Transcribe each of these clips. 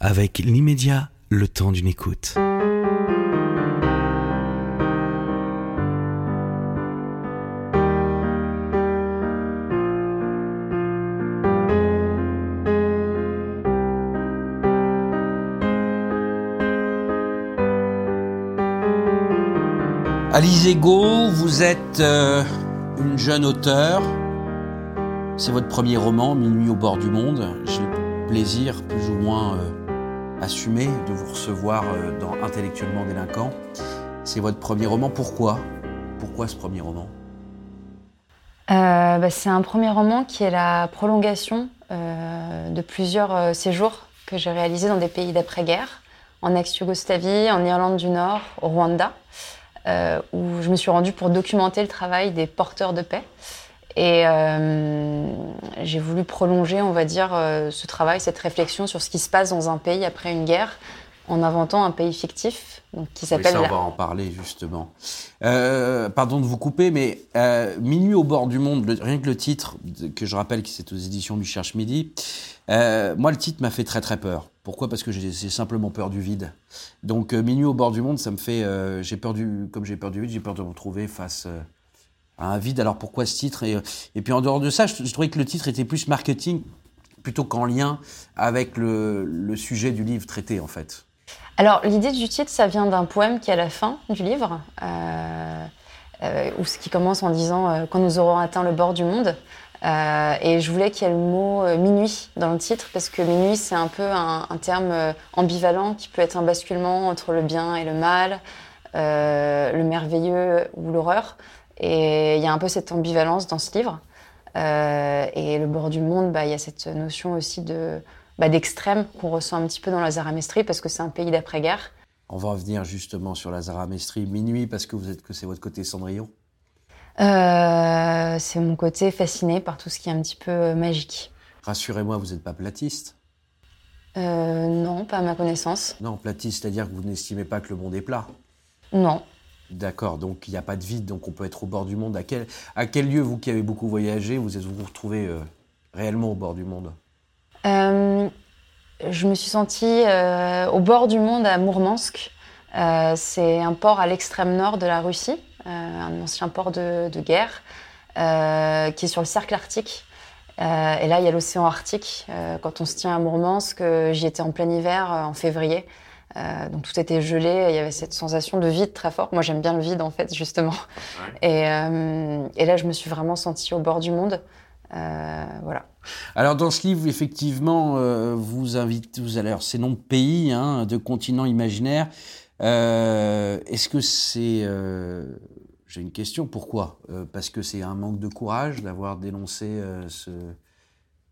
avec l'immédiat, le temps d'une écoute. Alice Ego, vous êtes euh, une jeune auteure. C'est votre premier roman, Minuit au bord du monde. J'ai le plaisir, plus ou moins euh, assumé, de vous recevoir euh, dans Intellectuellement délinquant. C'est votre premier roman. Pourquoi? Pourquoi ce premier roman? Bah, C'est un premier roman qui est la prolongation de plusieurs séjours que j'ai réalisés dans des pays d'après-guerre, en ex-Yougoslavie, en Irlande du Nord, au Rwanda. Euh, où je me suis rendue pour documenter le travail des porteurs de paix. Et euh, j'ai voulu prolonger, on va dire, euh, ce travail, cette réflexion sur ce qui se passe dans un pays après une guerre, en inventant un pays fictif donc, qui s'appelle. Oui, ça, on va en parler justement. pardon de vous couper, mais Minuit au bord du monde, rien que le titre, que je rappelle que c'est aux éditions du Cherche Midi, moi le titre m'a fait très très peur. Pourquoi? Parce que j'ai simplement peur du vide. Donc euh, minuit au bord du monde, ça me fait, euh, j'ai peur du, comme j'ai peur du vide, j'ai peur de me retrouver face euh, un vide. Alors pourquoi ce titre et, puis en dehors de ça, je, trouvais que le titre était plus marketing plutôt qu'en lien avec le, sujet du livre traité en fait. Alors l'idée du titre, ça vient d'un poème qui est à la fin du livre, où ce qui commence en disant quand nous aurons atteint le bord du monde. Euh, et je voulais qu'il y ait le mot euh, minuit dans le titre parce que minuit c'est un peu un, terme euh, ambivalent qui peut être un basculement entre le bien et le mal, le merveilleux ou l'horreur. Et il y a un peu cette ambivalence dans ce livre. et le bord du monde, bah, il y a cette notion aussi de bah, d'extrême qu'on ressent un petit peu dans la Zaramestrie parce que c'est un pays d'après-guerre. On va revenir justement sur la Zaramestrie minuit parce que vous êtes que c'est votre côté Cendrillon. Euh, c'est mon côté fasciné par tout ce qui est un petit peu euh, magique. Rassurez-moi, vous n'êtes pas platiste euh, Non, pas à ma connaissance. Non, platiste, c'est-à-dire que vous n'estimez pas que le monde est plat Non. D'accord, donc il n'y a pas de vide, donc on peut être au bord du monde. À quel, lieu, vous qui avez beaucoup voyagé, vous vous, vous retrouvez réellement au bord du monde? Je me suis sentie au bord du monde à Mourmansk. c'est un port à l'extrême nord de la Russie. Euh, un ancien port de, guerre, euh, qui est sur le cercle arctique. Euh, et là, il y a l'océan Arctique. quand on se tient à Mourmansk, j'y étais en plein hiver, en février. Donc tout était gelé, il y avait cette sensation de vide très forte. Moi j'aime bien le vide en fait justement. Et, là je me suis vraiment sentie au bord du monde. voilà. Alors dans ce livre effectivement vous invitez, vous allez ces noms de pays, hein, de continents imaginaires. Est-ce que c'est j'ai une question, pourquoi? Euh, Parce que c'est un manque de courage d'avoir dénoncé euh, ce.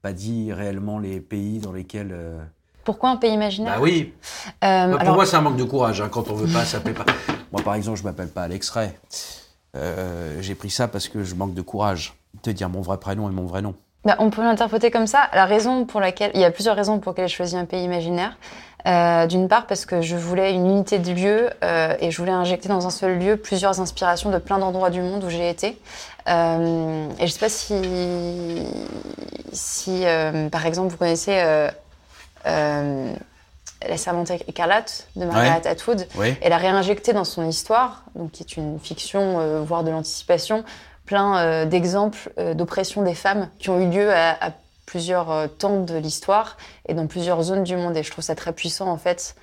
pas dit réellement les pays dans lesquels. Euh, pourquoi un pays imaginaire Bah oui bah, Pour moi, c'est un manque de courage. Hein, quand on veut pas s'appeler pas. Moi, par exemple, je m'appelle pas Alex Ray. J'ai pris ça parce que je manque de courage de dire mon vrai prénom et mon vrai nom. Bah, on peut l'interpréter comme ça. La raison pour laquelle. Il y a plusieurs raisons pour lesquelles j'ai choisi un pays imaginaire. Euh, d'une part parce que je voulais une unité de lieu euh, et je voulais injecter dans un seul lieu plusieurs inspirations de plein d'endroits du monde où j'ai été. Euh, et je ne sais pas si, si par exemple, vous connaissez La Servante écarlate de Margaret Atwood. Elle a réinjecté dans son histoire, donc qui est une fiction, voire de l'anticipation, plein d'exemples d'oppression des femmes qui ont eu lieu à, à plusieurs euh, temps de l'histoire et dans plusieurs zones du monde. Et je trouve ça très puissant, en fait,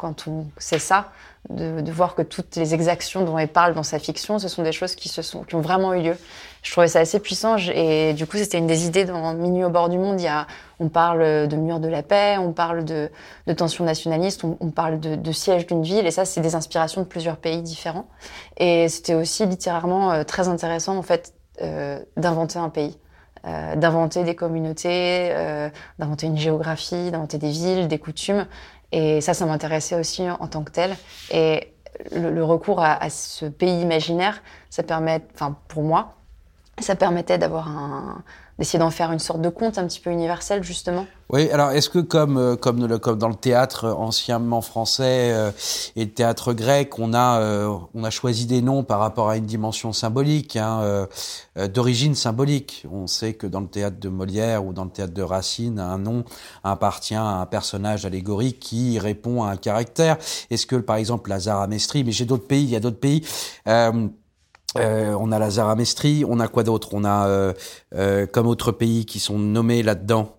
quand on sait ça, de, voir que toutes les exactions dont elle parle dans sa fiction, ce sont des choses qui, se sont, qui ont vraiment eu lieu. Je trouvais ça assez puissant et du coup, c'était une des idées dans Minuit au bord du monde. Il y a, on parle de mur de la paix, on parle de, tensions nationalistes, on, parle de, de siège d'une ville et ça, c'est des inspirations de plusieurs pays différents. Et c'était aussi littérairement euh, très intéressant, en fait, euh, d'inventer un pays. Euh, d'inventer des communautés, d'inventer une géographie, d'inventer des villes, des coutumes. Et ça, ça m'intéressait aussi en, tant que tel. Et le, recours à, ce pays imaginaire, ça permet, enfin pour moi, ça permettait d'avoir un, d'essayer d'en faire une sorte de conte un petit peu universel justement. Oui, alors est-ce que comme euh, comme, dans le théâtre anciennement français euh, et le théâtre grec, on a euh, on a choisi des noms par rapport à une dimension symbolique, hein, d'origine symbolique? On sait que dans le théâtre de Molière ou dans le théâtre de Racine, un nom appartient à un personnage allégorique qui répond à un caractère. Est-ce que par exemple Lazare Amestri, mais j'ai d'autres pays, il y a d'autres pays. Euh, on a la Zaramestrie, on a quoi d'autre? On a euh, euh, comme autres pays qui sont nommés là-dedans.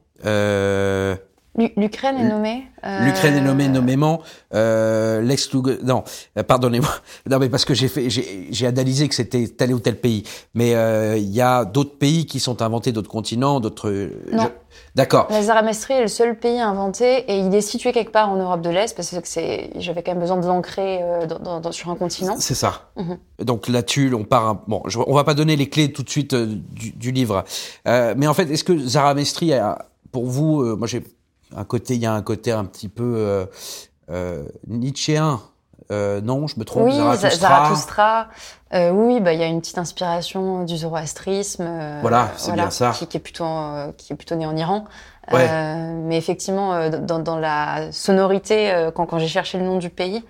L'Ukraine est nommée. L'Ukraine est nommée nommément. L'ex non, pardonnez-moi. Non mais parce que j'ai fait, j'ai analysé que c'était tel ou tel pays. Mais il y a d'autres pays qui sont inventés, d'autres continents, d'autres. Non. D'accord. La Zaramestrie est le seul pays inventé et il est situé quelque part en Europe de l'Est parce que c'est, j'avais quand même besoin de l'ancrer euh, sur un continent. C'est ça. Mhm. Donc là-dessus, on part. bon, on va pas donner les clés tout de suite euh, du, livre, euh, mais en fait, est-ce que Zaramestri, a, pour vous, moi j'ai un côté, il y a un côté un petit peu nietzschéen euh, non, je me trompe. Oui, Zarathustra. Euh, oui, bah il y a une petite inspiration du zoroastrisme. Euh, voilà, c'est bien ça. Qui, est plutôt qui est plutôt né en Iran. mais effectivement, dans, la sonorité, quand, quand j'ai cherché le nom du pays,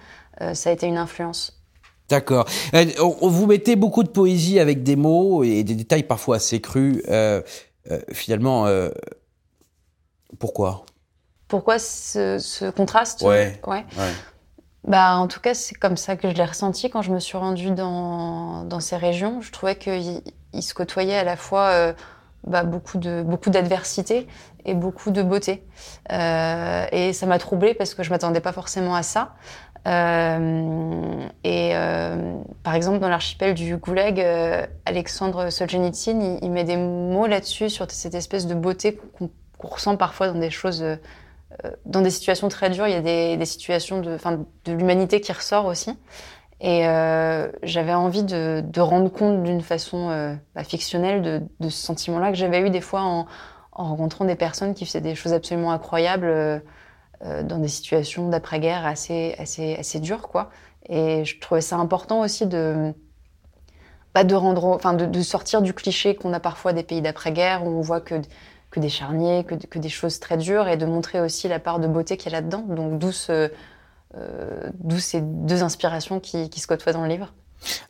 ça a été une influence. D'accord. vous mettez beaucoup de poésie avec des mots et des détails parfois assez crus. finalement, pourquoi? Pourquoi ce, ce contraste ouais. ouais. Bah, en tout cas, c'est comme ça que je l'ai ressenti quand je me suis rendue dans, dans ces régions. Je trouvais qu'il il se côtoyait à la fois euh, bah, beaucoup de beaucoup d'adversité et beaucoup de beauté. Euh, et ça m'a troublée parce que je m'attendais pas forcément à ça. Euh, et par exemple, dans l'archipel du Goulag, Alexandre Solzhenitsyn, il, il, met des mots là-dessus sur cette espèce de beauté qu'on ressent parfois dans des choses dans des situations très dures, il y a des, situations de, l'humanité qui ressort aussi. Et euh, j'avais envie de, rendre compte d'une façon euh, bah, fictionnelle de, ce sentiment-là que j'avais eu des fois en, rencontrant des personnes qui faisaient des choses absolument incroyables euh, dans des situations d'après-guerre assez, dures. Et je trouvais ça important aussi bah, de sortir du cliché qu'on a parfois des pays d'après-guerre où on voit que que des charniers, que, que, des choses très dures, et de montrer aussi la part de beauté qu'il y a là-dedans. Donc d'où euh, ces deux inspirations qui, qui se côtoient dans le livre.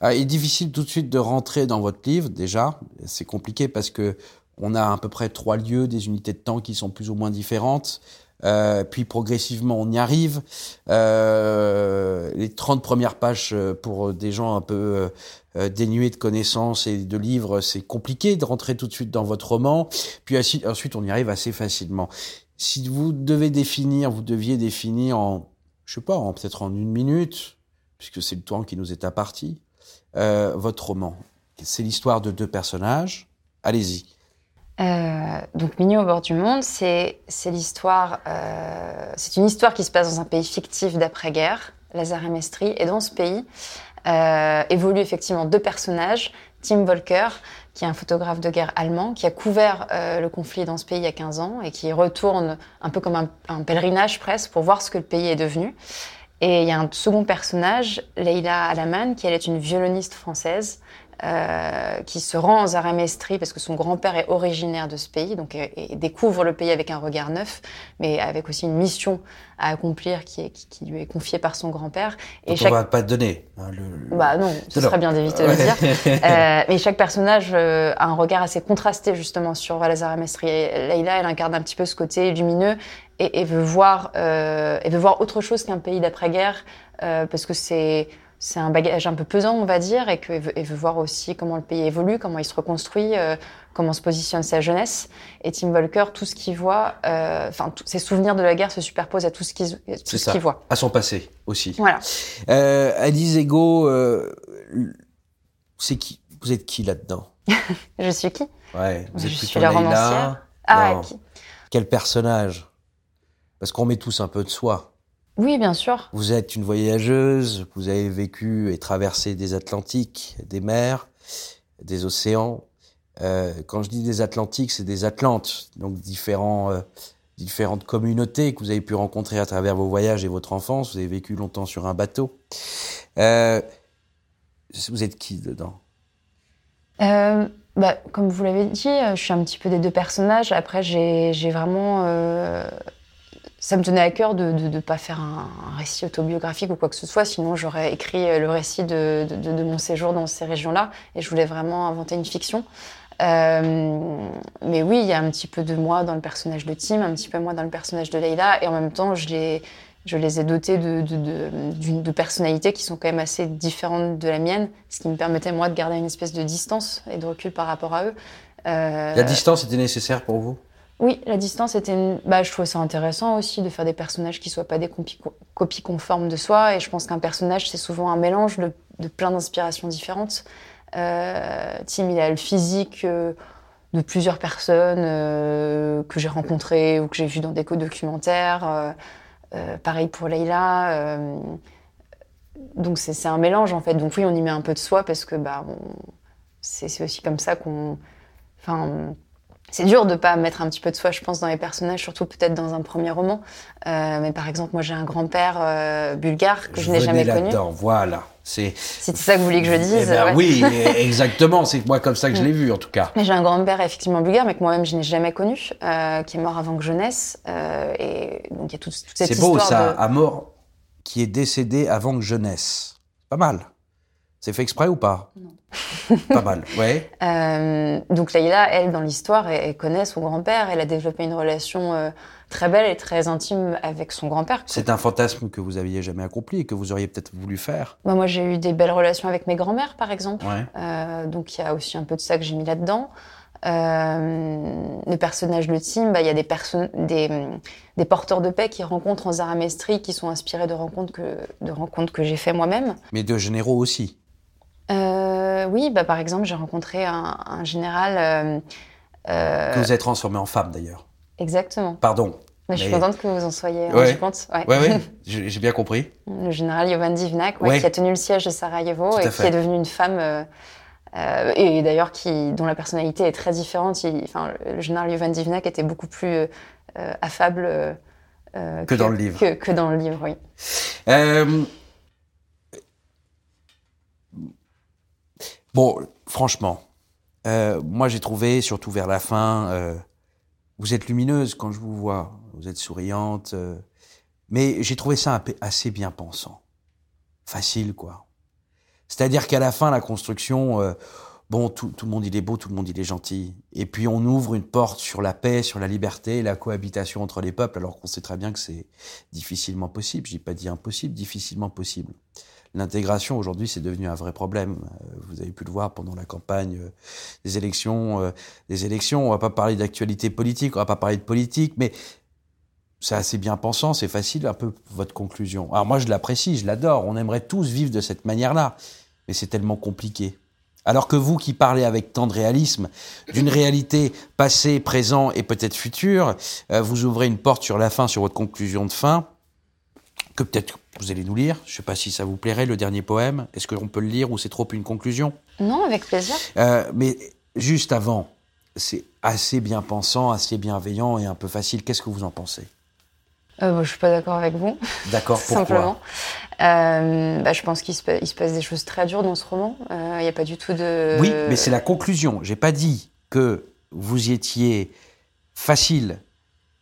Ah, il est difficile tout de suite de rentrer dans votre livre déjà. C'est compliqué parce que on a à peu près trois lieux, des unités de temps qui sont plus ou moins différentes. Euh, puis progressivement, on y arrive. Euh, les 30 premières pages euh, pour des gens un peu euh, dénués de connaissances et de livres, c'est compliqué de rentrer tout de suite dans votre roman. Puis ensuite, on y arrive assez facilement. Si vous devez définir, vous deviez définir en, je sais pas, en peut-être en une minute, puisque c'est le temps qui nous est imparti, votre roman. C'est l'histoire de deux personnages. Allez-y. Euh, donc Mignon au bord du monde, c'est l'histoire, euh, c'est une histoire qui se passe dans un pays fictif d'après-guerre, Lazare Mestri, et dans ce pays euh, évoluent effectivement deux personnages, Tim Volker, qui est un photographe de guerre allemand, qui a couvert euh, le conflit dans ce pays il y a 15 ans et qui retourne un peu comme un, un, pèlerinage presque pour voir ce que le pays est devenu. Et il y a un second personnage, Leila Alaman, qui elle est une violoniste française euh, qui se rend en Zaramestri parce que son grand-père est originaire de ce pays, donc et, découvre le pays avec un regard neuf, mais avec aussi une mission à accomplir qui, est, qui, lui est confiée par son grand-père. Et chaque... on va pas te donner. Hein, le... Bah non, ce serait bien d'éviter de le dire. euh, mais chaque personnage euh, a un regard assez contrasté justement sur la Zaramestri. Leïla, elle incarne un petit peu ce côté lumineux et, et veut voir, euh, et veut voir autre chose qu'un pays d'après-guerre euh, parce que c'est c'est un bagage un peu pesant, on va dire, et veut, veut, voir aussi comment le pays évolue, comment il se reconstruit, euh, comment se positionne sa jeunesse. Et Tim Volker, tout ce qu'il voit, euh, enfin, ses souvenirs de la guerre se superposent à tout ce qu'il qu voit. À son passé aussi. Voilà. Euh, Alice Ego, euh, c'est qui Vous êtes qui là-dedans? Je suis qui? Ouais, vous êtes Je suis la romancière. Ah, qui? Quel personnage? Parce qu'on met tous un peu de soi. Oui, bien sûr. Vous êtes une voyageuse, vous avez vécu et traversé des Atlantiques, des mers, des océans. Euh, quand je dis des Atlantiques, c'est des Atlantes, donc différents, euh, différentes communautés que vous avez pu rencontrer à travers vos voyages et votre enfance. Vous avez vécu longtemps sur un bateau. Euh, vous êtes qui dedans? Bah, Comme vous l'avez dit, je suis un petit peu des deux personnages. Après, j'ai vraiment ça me tenait à cœur de ne pas faire un, récit autobiographique ou quoi que ce soit, sinon j'aurais écrit euh, le récit de, mon séjour dans ces régions-là, et je voulais vraiment inventer une fiction. Euh, mais oui, il y a un petit peu de moi dans le personnage de Tim, un petit peu de moi dans le personnage de Leila, et en même temps, je les, je les ai dotés de, de, personnalités qui sont quand même assez différentes de la mienne, ce qui me permettait moi de garder une espèce de distance et de recul par rapport à eux. Euh, la distance était nécessaire pour vous? Oui, la distance était. Une... Bah, je trouvais ça intéressant aussi de faire des personnages qui soient pas des copies conformes de soi. Et je pense qu'un personnage, c'est souvent un mélange de, plein d'inspirations différentes. Euh, Tim, il a le physique euh, de plusieurs personnes euh, que j'ai rencontrées ou que j'ai vues dans des documentaires. pareil pour Leila. donc c'est un mélange en fait. Donc oui, on y met un peu de soi parce que bah, c'est aussi comme ça qu'on. Enfin c'est dur de pas mettre un petit peu de soi, je pense, dans les personnages, surtout peut-être dans un premier roman. Euh, mais par exemple, moi, j'ai un grand-père euh, bulgare que je, n'ai jamais connu. Voilà. C'est ça que vous vouliez que je dise. Eh ben oui, exactement. C'est moi comme ça que je l'ai vu, en tout cas. J'ai un grand-père effectivement bulgare, mais que moi-même je n'ai jamais connu, euh, qui est mort avant que je naisse. et donc il y a toute, toute cette histoire. C'est beau ça, à mort qui est décédé avant que je naisse. Pas mal. C'est fait exprès ou pas? Non. Pas mal, ouais. Euh, donc Leïla, elle, dans l'histoire, elle, connaît son grand-père. Elle a développé une relation euh, très belle et très intime avec son grand-père. C'est un fantasme que vous aviez jamais accompli et que vous auriez peut-être voulu faire. Bah, moi, j'ai eu des belles relations avec mes grands-mères, par exemple. Euh, donc il y a aussi un peu de ça que j'ai mis là-dedans. le personnage de Tim, bah, il y a des, des, des, porteurs de paix qui rencontrent en Zaramestri, qui sont inspirés de rencontres que, de rencontres que j'ai fait moi-même. Mais de généraux aussi euh, oui, bah, par exemple, j'ai rencontré un, général. Euh, euh, que vous avez transformé en femme d'ailleurs. Exactement. Pardon. Mais je suis contente que vous en soyez rendu compte. Oui, ouais, j'ai bien compris. Le général Jovan Divnak, qui a tenu le siège de Sarajevo et qui est devenu une femme. et d'ailleurs dont la personnalité est très différente. enfin, le général Jovan Divnak était beaucoup plus affable que, dans le livre. Que, que dans le livre, oui. Bon, franchement, euh, moi j'ai trouvé, surtout vers la fin, euh, vous êtes lumineuse quand je vous vois, vous êtes souriante, euh, mais j'ai trouvé ça assez bien pensant, facile quoi. C'est-à-dire qu'à la fin, la construction, bon, tout, tout, le monde il est beau, tout le monde il est gentil, et puis on ouvre une porte sur la paix, sur la liberté, la cohabitation entre les peuples, alors qu'on sait très bien que c'est difficilement possible. J'ai pas dit impossible, difficilement possible. L'intégration aujourd'hui, c'est devenu un vrai problème. Euh, vous avez pu le voir pendant la campagne euh, des élections. Euh, des élections, on va pas parler d'actualité politique, on va pas parler de politique, mais c'est assez bien pensant, c'est facile un peu votre conclusion. Alors moi, je l'apprécie, je l'adore. On aimerait tous vivre de cette manière-là, mais c'est tellement compliqué. Alors que vous qui parlez avec tant de réalisme d'une réalité passée, présent et peut-être future, vous ouvrez une porte sur la fin, sur votre conclusion de fin, que peut-être vous allez nous lire. Je ne sais pas si ça vous plairait, le dernier poème. Est-ce qu'on peut le lire ou c'est trop une conclusion? Non, avec plaisir. Euh, mais juste avant, c'est assez bien pensant, assez bienveillant et un peu facile. Qu'est-ce que vous en pensez? Euh, Je ne suis pas d'accord avec vous. D'accord, pourquoi? Simplement. Euh, bah, je pense qu'il se, passe des choses très dures dans ce roman. Il n'y a pas du tout de... Oui, mais c'est la conclusion. J'ai pas dit que vous y étiez facile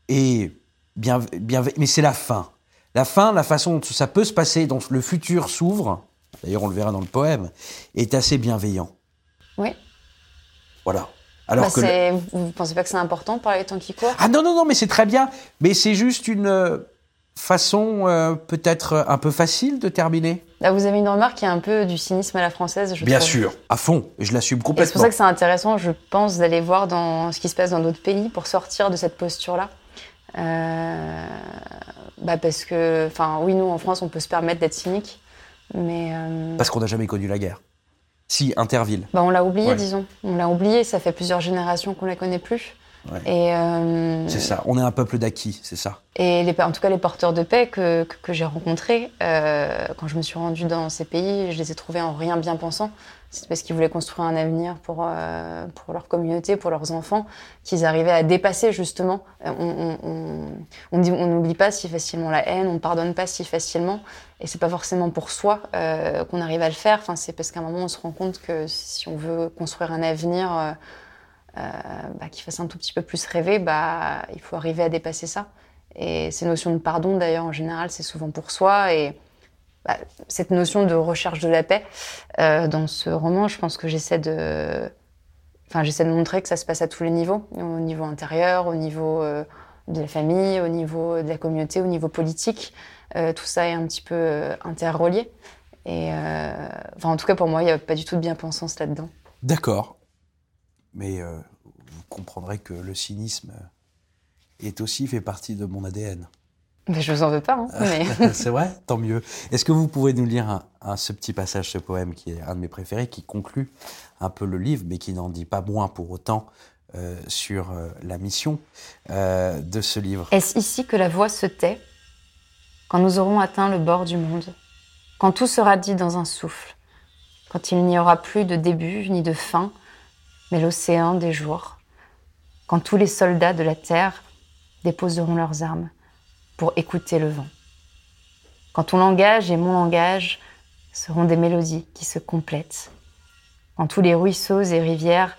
et bien, bien mais c'est la fin. La fin, la façon dont ça peut se passer, dont le futur s'ouvre, d'ailleurs on le verra dans le poème, est assez bienveillant. Oui. Voilà. Alors bah, que Vous ne pensez pas que c'est important par les temps qui courent Ah non, non, non, mais c'est très bien. Mais c'est juste une euh, façon euh, peut-être un peu facile de terminer. Là, vous avez une remarque qui est un peu du cynisme à la française, je Bien sûr, à fond, je l'assume complètement. C'est pour ça que c'est intéressant, je pense, d'aller voir dans ce qui se passe dans d'autres pays pour sortir de cette posture-là. Euh, bah parce que, enfin, oui, nous en France, on peut se permettre d'être cynique, mais. Euh, parce qu'on n'a jamais connu la guerre. Si, Interville. Bah, on l'a oublié, disons. On l'a oublié, ça fait plusieurs générations qu'on la connaît plus. Et euh, c'est ça. On est un peuple d'acquis, c'est ça? Et les, en tout cas, les porteurs de paix que, que, j'ai rencontrés, euh, quand je me suis rendue dans ces pays, je les ai trouvés en rien bien pensants. C'est parce qu'ils voulaient construire un avenir pour, euh, pour leur communauté, pour leurs enfants, qu'ils arrivaient à dépasser justement. On, on, on, dit, on n'oublie pas si facilement la haine, on pardonne pas si facilement, et c'est pas forcément pour soi qu'on arrive à le faire. Enfin, c'est parce qu'à un moment on se rend compte que si on veut construire un avenir bah, qui fasse un tout petit peu plus rêver, bah il faut arriver à dépasser ça. Et ces notions de pardon, d'ailleurs, en général, c'est souvent pour soi et bah, cette notion de recherche de la paix. Euh, dans ce roman, je pense que j'essaie de, enfin, j'essaie de montrer que ça se passe à tous les niveaux, au niveau intérieur, au niveau euh, de la famille, au niveau de la communauté, au niveau politique. Euh, tout ça est un petit peu interrelié. En tout cas, pour moi, il n'y a pas du tout de bien-pensance là-dedans. D'accord. Mais vous comprendrez que le cynisme est aussi fait partie de mon ADN. Mais je vous en veux pas. Hein, c'est vrai, tant mieux. Est-ce que vous pouvez nous lire un, ce petit passage, ce poème qui est un de mes préférés, qui conclut un peu le livre, mais qui n'en dit pas moins pour autant euh, sur euh, la mission euh, de ce livre? Est-ce ici que la voix se tait quand nous aurons atteint le bord du monde Quand tout sera dit dans un souffle Quand il n'y aura plus de début ni de fin, mais l'océan des jours Quand tous les soldats de la terre déposeront leurs armes pour écouter le vent. Quand ton langage et mon langage seront des mélodies qui se complètent. Quand tous les ruisseaux et rivières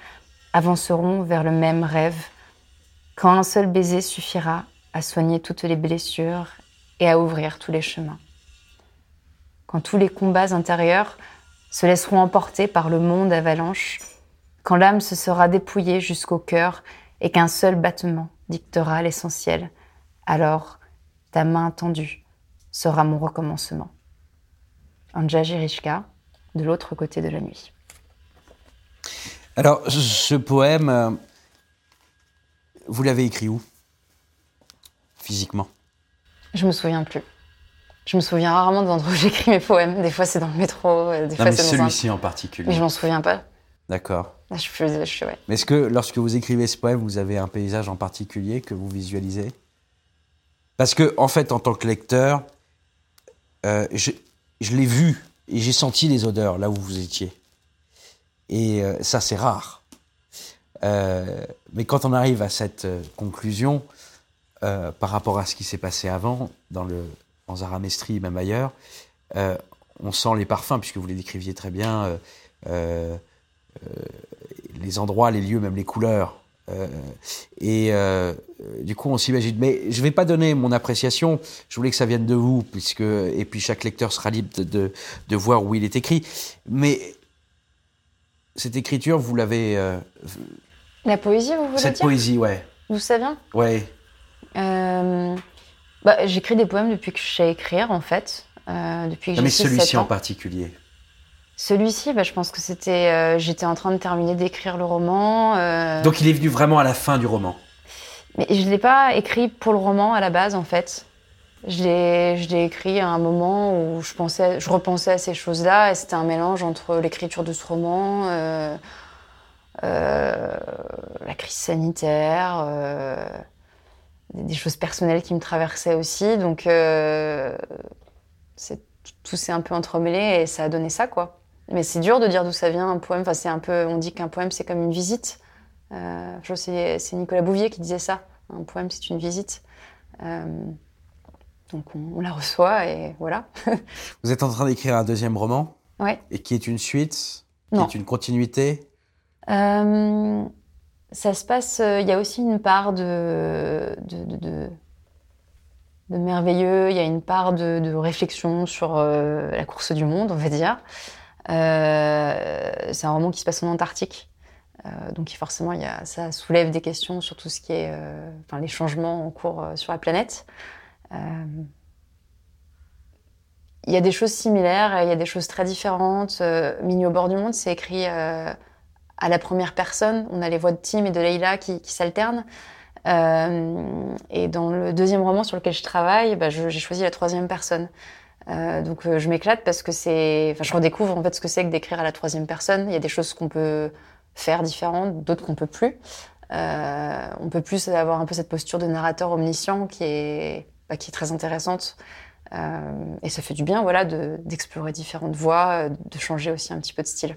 avanceront vers le même rêve. Quand un seul baiser suffira à soigner toutes les blessures et à ouvrir tous les chemins. Quand tous les combats intérieurs se laisseront emporter par le monde avalanche, quand l'âme se sera dépouillée jusqu'au cœur et qu'un seul battement dictera l'essentiel, alors ta main tendue sera mon recommencement. Anja Jirishka, de l'autre côté de la nuit. Alors, ce poème, euh, vous l'avez écrit où? Physiquement? Je me souviens plus. Je me souviens rarement de l'endroit où j'écris mes poèmes. Des fois, c'est dans le métro. Euh, des non, mais celui-ci en particulier. Mais je m'en souviens pas. D'accord. Je, je, je, ouais. Mais est-ce que lorsque vous écrivez ce poème, vous avez un paysage en particulier que vous visualisez? Parce que, en fait, en tant que lecteur, euh, je, l'ai vu et j'ai senti les odeurs là où vous étiez. Et euh, ça, c'est rare. Euh, mais quand on arrive à cette conclusion, par rapport à ce qui s'est passé avant, dans le en Zaramestri, même ailleurs, on sent les parfums, puisque vous les décriviez très bien, les endroits, les lieux, même les couleurs. Euh, et euh, du coup, on s'imagine. Mais je ne vais pas donner mon appréciation. Je voulais que ça vienne de vous, puisque et puis chaque lecteur sera libre de, de, voir où il est écrit. Mais cette écriture, vous l'avez. Euh, La poésie, vous voulez Cette poésie, ouais. Vous savez vient? Ouais. Bah, J'écris des poèmes depuis que je sais écrire, en fait. depuis que non, mais celui-ci en particulier. Celui-ci, bah, je pense que c'était. Euh, j'étais en train de terminer d'écrire le roman. Euh. Donc il est venu vraiment à la fin du roman Mais je ne l'ai pas écrit pour le roman à la base, en fait. Je l'ai écrit à un moment où je, pensais, je repensais à ces choses-là et c'était un mélange entre l'écriture de ce roman, euh, la crise sanitaire, des, choses personnelles qui me traversaient aussi. Donc tout s'est un peu entremêlé et ça a donné ça, quoi. Mais c'est dur de dire d'où ça vient un poème. Enfin, c'est un peu, on dit qu'un poème c'est comme une visite. Euh, je c'est Nicolas Bouvier qui disait ça. Un poème c'est une visite. Euh, donc on, la reçoit et voilà. Vous êtes en train d'écrire un deuxième roman. Ouais. Et qui est une suite, qui est une continuité? Euh, ça se passe. Il y a aussi une part de, de, de, de merveilleux. Il y a une part de, réflexion sur la course du monde, on va dire. Euh, c'est un roman qui se passe en Antarctique. Euh, donc forcément, ça soulève des questions sur tout ce qui est, euh, les changements en cours sur la planète. Il y a des choses similaires, il y a des choses très différentes. Mini au bord du monde, c'est écrit à la première personne. On a les voix de Tim et de Leila qui, s'alternent. et dans le deuxième roman sur lequel je travaille, bah, j'ai choisi la troisième personne. Euh, donc euh, je m'éclate parce que c'est, enfin je redécouvre en fait ce que c'est que d'écrire à la troisième personne. Il y a des choses qu'on peut faire différentes, d'autres qu'on peut plus. on peut plus avoir un peu cette posture de narrateur omniscient qui est, bah, qui est très intéressante. et ça fait du bien voilà, d'explorer différentes voies, de changer aussi un petit peu de style.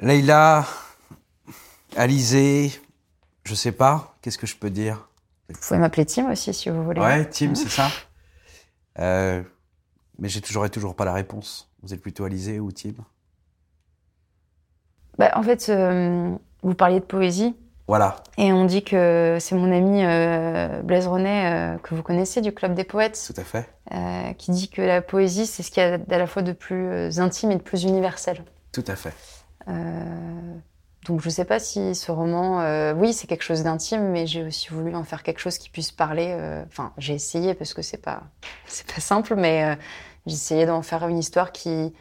Leïla, Alizé, je sais pas, qu'est-ce que je peux dire? Vous pouvez m'appeler Tim aussi si vous voulez. Ouais, Tim, c'est ça? Euh, mais j'aurais toujours pas la réponse. Vous êtes plutôt Alizé ou Tim bah, En fait, euh, vous parliez de poésie. Voilà. Et on dit que c'est mon ami euh, Blaise René, que vous connaissez du Club des Poètes. Tout à fait. qui dit que la poésie, c'est ce qu'il y a à la fois de plus intime et de plus universel. Tout à fait. Euh, donc je ne sais pas si ce roman, euh, oui, c'est quelque chose d'intime, mais j'ai aussi voulu en faire quelque chose qui puisse parler. Euh, enfin, j'ai essayé parce que c'est pas, c'est pas simple, mais j'ai essayé d'en faire une histoire qui,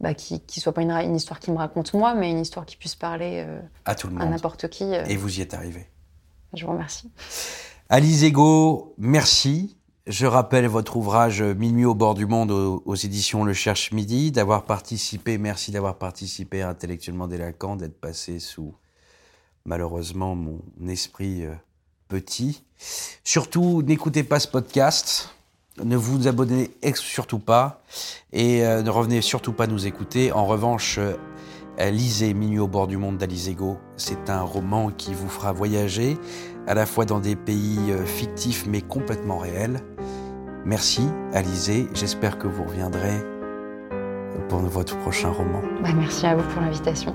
bah, qui, qui soit pas une, une, histoire qui me raconte moi, mais une histoire qui puisse parler à tout le monde, à n'importe qui. Et vous y êtes arrivé. Je vous remercie. Alice Ego, merci. Je rappelle votre ouvrage Minuit au bord du monde aux, éditions Le Cherche Midi, d'avoir participé, merci d'avoir participé Intellectuellement délinquant, d'être passé sous malheureusement mon esprit euh, petit. Surtout, n'écoutez pas ce podcast, ne vous abonnez surtout pas et euh, ne revenez surtout pas nous écouter. En revanche, euh, lisez Minuit au bord du monde d'Alice Ego. C'est un roman qui vous fera voyager à la fois dans des pays fictifs mais complètement réels. Merci, Alizé. J'espère que vous reviendrez pour votre prochain roman. Bah, merci à vous pour l'invitation.